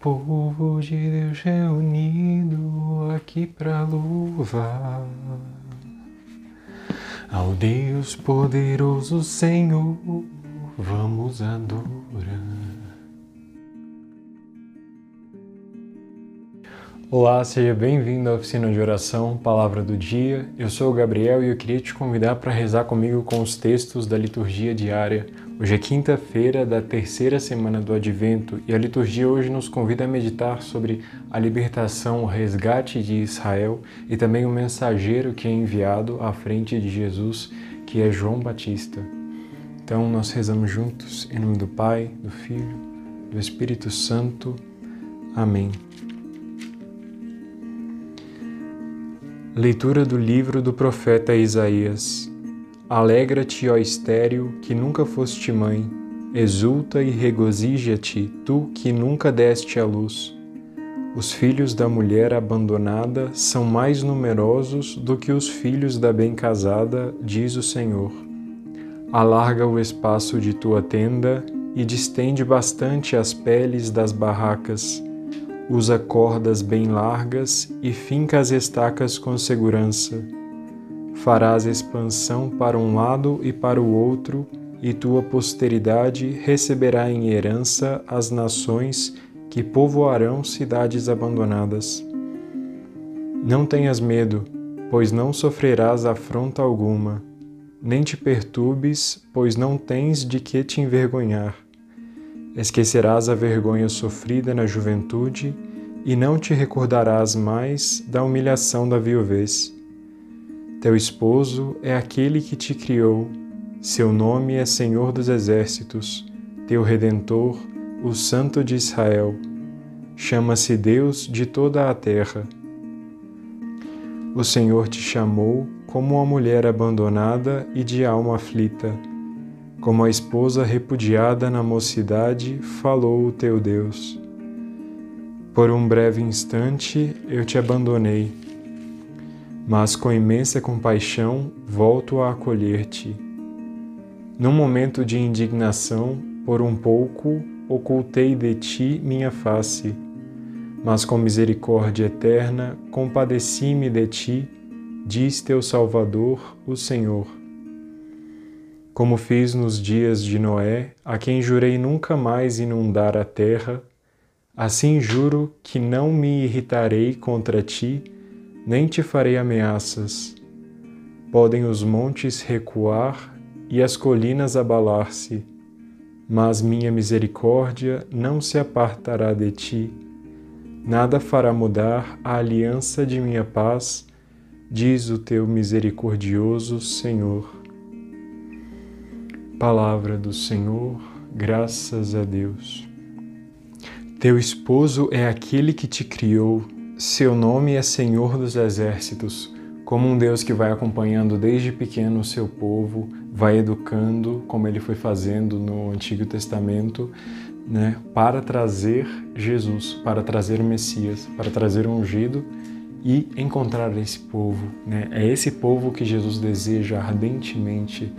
Povo de Deus reunido aqui para louvar ao Deus poderoso Senhor, vamos adorar. Olá, seja bem-vindo à oficina de oração, Palavra do Dia. Eu sou o Gabriel e eu queria te convidar para rezar comigo com os textos da liturgia diária. Hoje é quinta-feira da terceira semana do Advento e a liturgia hoje nos convida a meditar sobre a libertação, o resgate de Israel e também o mensageiro que é enviado à frente de Jesus, que é João Batista. Então nós rezamos juntos em nome do Pai, do Filho, do Espírito Santo. Amém. Leitura do livro do profeta Isaías. Alegra-te, ó estéril, que nunca foste mãe, exulta e regozija-te, tu que nunca deste à luz. Os filhos da mulher abandonada são mais numerosos do que os filhos da bem casada, diz o Senhor. Alarga o espaço de tua tenda e distende bastante as peles das barracas Usa cordas bem largas e finca as estacas com segurança. Farás expansão para um lado e para o outro, e tua posteridade receberá em herança as nações que povoarão cidades abandonadas. Não tenhas medo, pois não sofrerás afronta alguma, nem te perturbes, pois não tens de que te envergonhar Esquecerás a vergonha sofrida na juventude e não te recordarás mais da humilhação da viuvez. Teu esposo é aquele que te criou, seu nome é Senhor dos Exércitos, teu Redentor, o Santo de Israel. Chama-se Deus de toda a terra. O Senhor te chamou como uma mulher abandonada e de alma aflita como a esposa repudiada na mocidade, falou o teu Deus. Por um breve instante eu te abandonei, mas com imensa compaixão volto a acolher-te. Num momento de indignação, por um pouco ocultei de ti minha face, mas com misericórdia eterna compadeci-me de ti, diz teu Salvador, o Senhor como fiz nos dias de Noé, a quem jurei nunca mais inundar a terra, assim juro que não me irritarei contra ti, nem te farei ameaças. Podem os montes recuar e as colinas abalar-se, mas minha misericórdia não se apartará de ti. Nada fará mudar a aliança de minha paz, diz o teu misericordioso Senhor. Palavra do Senhor, graças a Deus. Teu esposo é aquele que te criou, seu nome é Senhor dos Exércitos, como um Deus que vai acompanhando desde pequeno o seu povo, vai educando, como ele foi fazendo no Antigo Testamento, né, para trazer Jesus, para trazer o Messias, para trazer o ungido e encontrar esse povo. Né? É esse povo que Jesus deseja ardentemente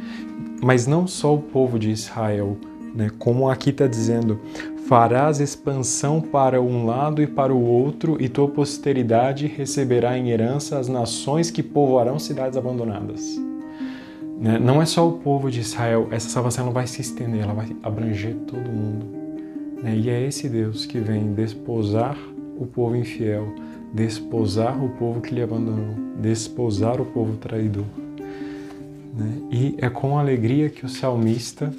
mas não só o povo de Israel, né? como aqui está dizendo, farás expansão para um lado e para o outro, e tua posteridade receberá em herança as nações que povoarão cidades abandonadas. Né? Não é só o povo de Israel, essa salvação vai se estender, ela vai abranger todo mundo. Né? E é esse Deus que vem desposar o povo infiel, desposar o povo que lhe abandonou, desposar o povo traidor. Né? E é com alegria que o salmista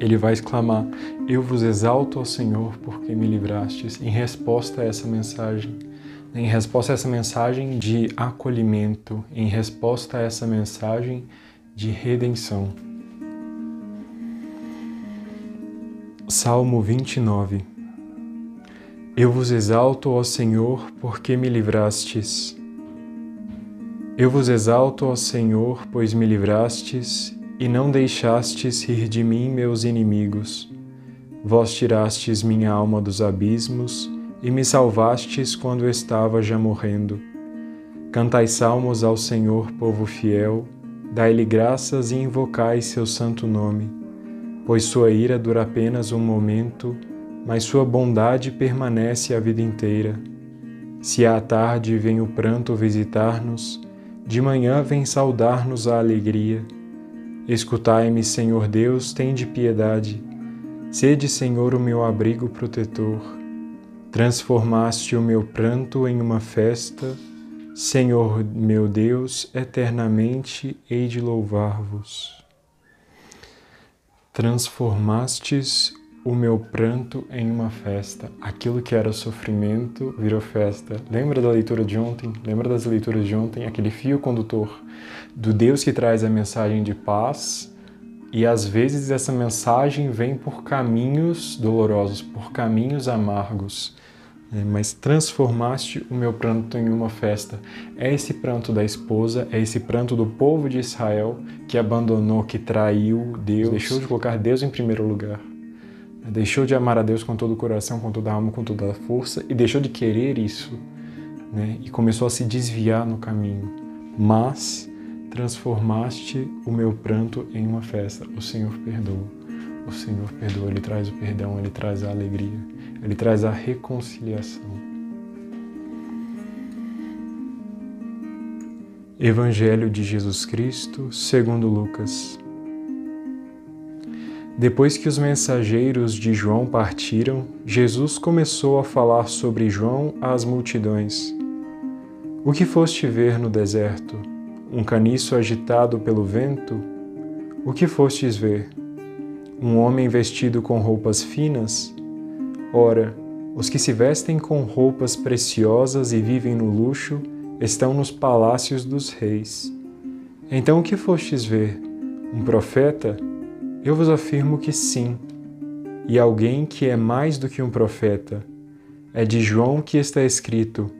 ele vai exclamar: Eu vos exalto ao Senhor porque me livrastes, em resposta a essa mensagem, em resposta a essa mensagem de acolhimento, em resposta a essa mensagem de redenção. Salmo 29 Eu vos exalto ao Senhor porque me livrastes. Eu vos exalto, ó Senhor, pois me livrastes e não deixastes rir de mim meus inimigos. Vós tirastes minha alma dos abismos e me salvastes quando estava já morrendo. Cantai salmos ao Senhor, povo fiel, dai-lhe graças e invocai seu santo nome, pois sua ira dura apenas um momento, mas sua bondade permanece a vida inteira. Se à tarde vem o pranto visitar-nos, de manhã vem saudar-nos a alegria. Escutai-me, Senhor Deus, tende piedade. Sede, Senhor, o meu abrigo protetor. Transformaste o meu pranto em uma festa. Senhor meu Deus, eternamente hei de louvar-vos. Transformastes o meu pranto em uma festa. Aquilo que era sofrimento virou festa. Lembra da leitura de ontem? Lembra das leituras de ontem? Aquele fio condutor do Deus que traz a mensagem de paz. E às vezes essa mensagem vem por caminhos dolorosos, por caminhos amargos. É, mas transformaste o meu pranto em uma festa. É esse pranto da esposa, é esse pranto do povo de Israel que abandonou, que traiu Deus, deixou de colocar Deus em primeiro lugar. Deixou de amar a Deus com todo o coração, com toda a alma, com toda a força e deixou de querer isso, né? E começou a se desviar no caminho. Mas transformaste o meu pranto em uma festa. O Senhor perdoa. O Senhor perdoa, ele traz o perdão, ele traz a alegria, ele traz a reconciliação. Evangelho de Jesus Cristo, segundo Lucas. Depois que os mensageiros de João partiram, Jesus começou a falar sobre João às multidões. O que foste ver no deserto? Um caniço agitado pelo vento? O que fostes ver? Um homem vestido com roupas finas? Ora, os que se vestem com roupas preciosas e vivem no luxo estão nos palácios dos reis. Então o que fostes ver? Um profeta? Eu vos afirmo que sim, e alguém que é mais do que um profeta. É de João que está escrito: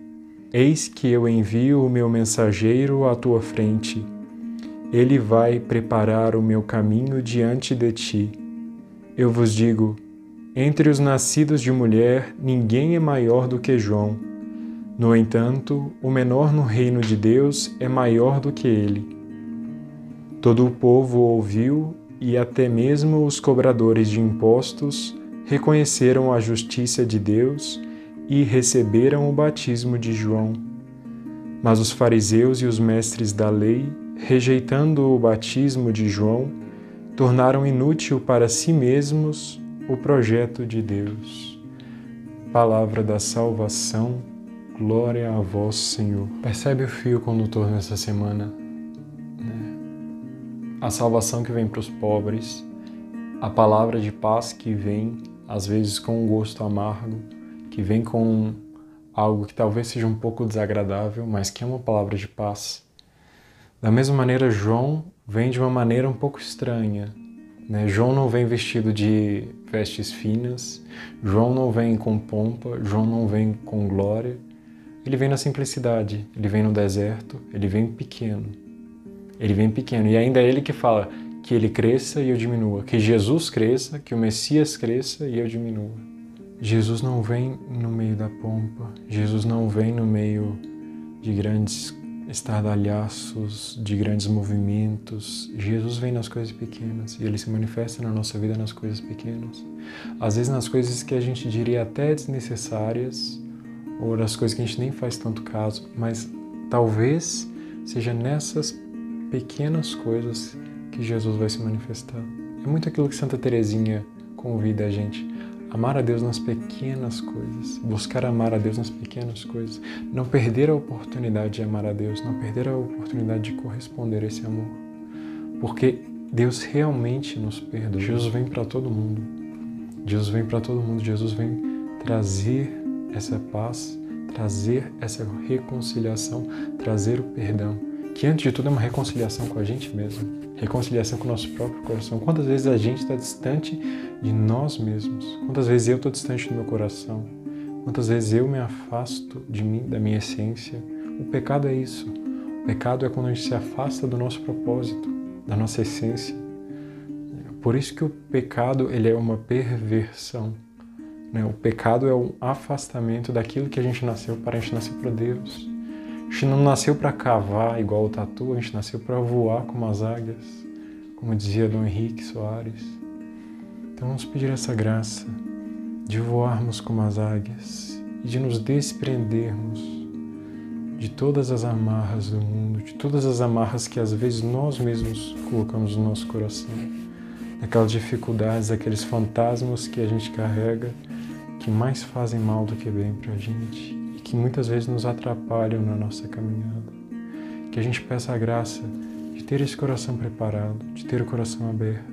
Eis que eu envio o meu mensageiro à tua frente. Ele vai preparar o meu caminho diante de ti. Eu vos digo: entre os nascidos de mulher, ninguém é maior do que João. No entanto, o menor no reino de Deus é maior do que ele. Todo o povo ouviu e até mesmo os cobradores de impostos reconheceram a justiça de Deus e receberam o batismo de João. Mas os fariseus e os mestres da lei, rejeitando o batismo de João, tornaram inútil para si mesmos o projeto de Deus. Palavra da salvação, glória a vós, Senhor. Percebe o fio condutor nessa semana? A salvação que vem para os pobres, a palavra de paz que vem, às vezes com um gosto amargo, que vem com algo que talvez seja um pouco desagradável, mas que é uma palavra de paz. Da mesma maneira, João vem de uma maneira um pouco estranha. Né? João não vem vestido de vestes finas, João não vem com pompa, João não vem com glória. Ele vem na simplicidade, ele vem no deserto, ele vem pequeno. Ele vem pequeno e ainda é ele que fala que ele cresça e eu diminua, que Jesus cresça, que o Messias cresça e eu diminua. Jesus não vem no meio da pompa, Jesus não vem no meio de grandes estardalhaços, de grandes movimentos. Jesus vem nas coisas pequenas e ele se manifesta na nossa vida nas coisas pequenas. Às vezes nas coisas que a gente diria até desnecessárias, ou nas coisas que a gente nem faz tanto caso, mas talvez seja nessas pequenas coisas que Jesus vai se manifestar. É muito aquilo que Santa Teresinha convida a gente. Amar a Deus nas pequenas coisas, buscar amar a Deus nas pequenas coisas, não perder a oportunidade de amar a Deus, não perder a oportunidade de corresponder a esse amor. Porque Deus realmente nos perdoa. Jesus vem para todo mundo. Jesus vem para todo mundo. Jesus vem trazer essa paz, trazer essa reconciliação, trazer o perdão que antes de tudo é uma reconciliação com a gente mesmo, reconciliação com o nosso próprio coração. Quantas vezes a gente está distante de nós mesmos? Quantas vezes eu estou distante do meu coração? Quantas vezes eu me afasto de mim, da minha essência? O pecado é isso. O pecado é quando a gente se afasta do nosso propósito, da nossa essência. Por isso que o pecado ele é uma perversão. Né? O pecado é um afastamento daquilo que a gente nasceu para a gente nascer para Deus. A gente não nasceu para cavar igual o tatu, a gente nasceu para voar como as águias, como dizia Dom Henrique Soares. Então vamos pedir essa graça de voarmos como as águias e de nos desprendermos de todas as amarras do mundo, de todas as amarras que às vezes nós mesmos colocamos no nosso coração, daquelas dificuldades, aqueles fantasmas que a gente carrega que mais fazem mal do que bem para a gente que muitas vezes nos atrapalham na nossa caminhada. Que a gente peça a graça de ter esse coração preparado, de ter o coração aberto,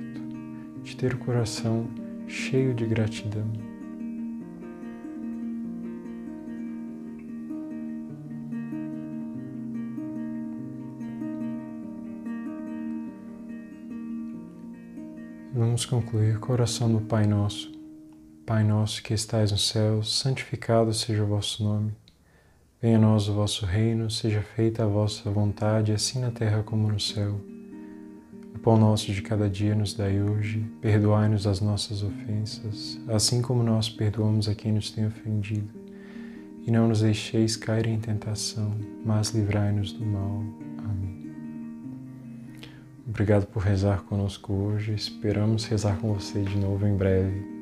de ter o coração cheio de gratidão. Vamos concluir com a oração do Pai Nosso. Pai nosso que estais no céu, santificado seja o vosso nome. Venha a nós o vosso reino, seja feita a vossa vontade, assim na terra como no céu. O pão nosso de cada dia nos dai hoje, perdoai-nos as nossas ofensas, assim como nós perdoamos a quem nos tem ofendido. E não nos deixeis cair em tentação, mas livrai-nos do mal. Obrigado por rezar conosco hoje. Esperamos rezar com você de novo em breve.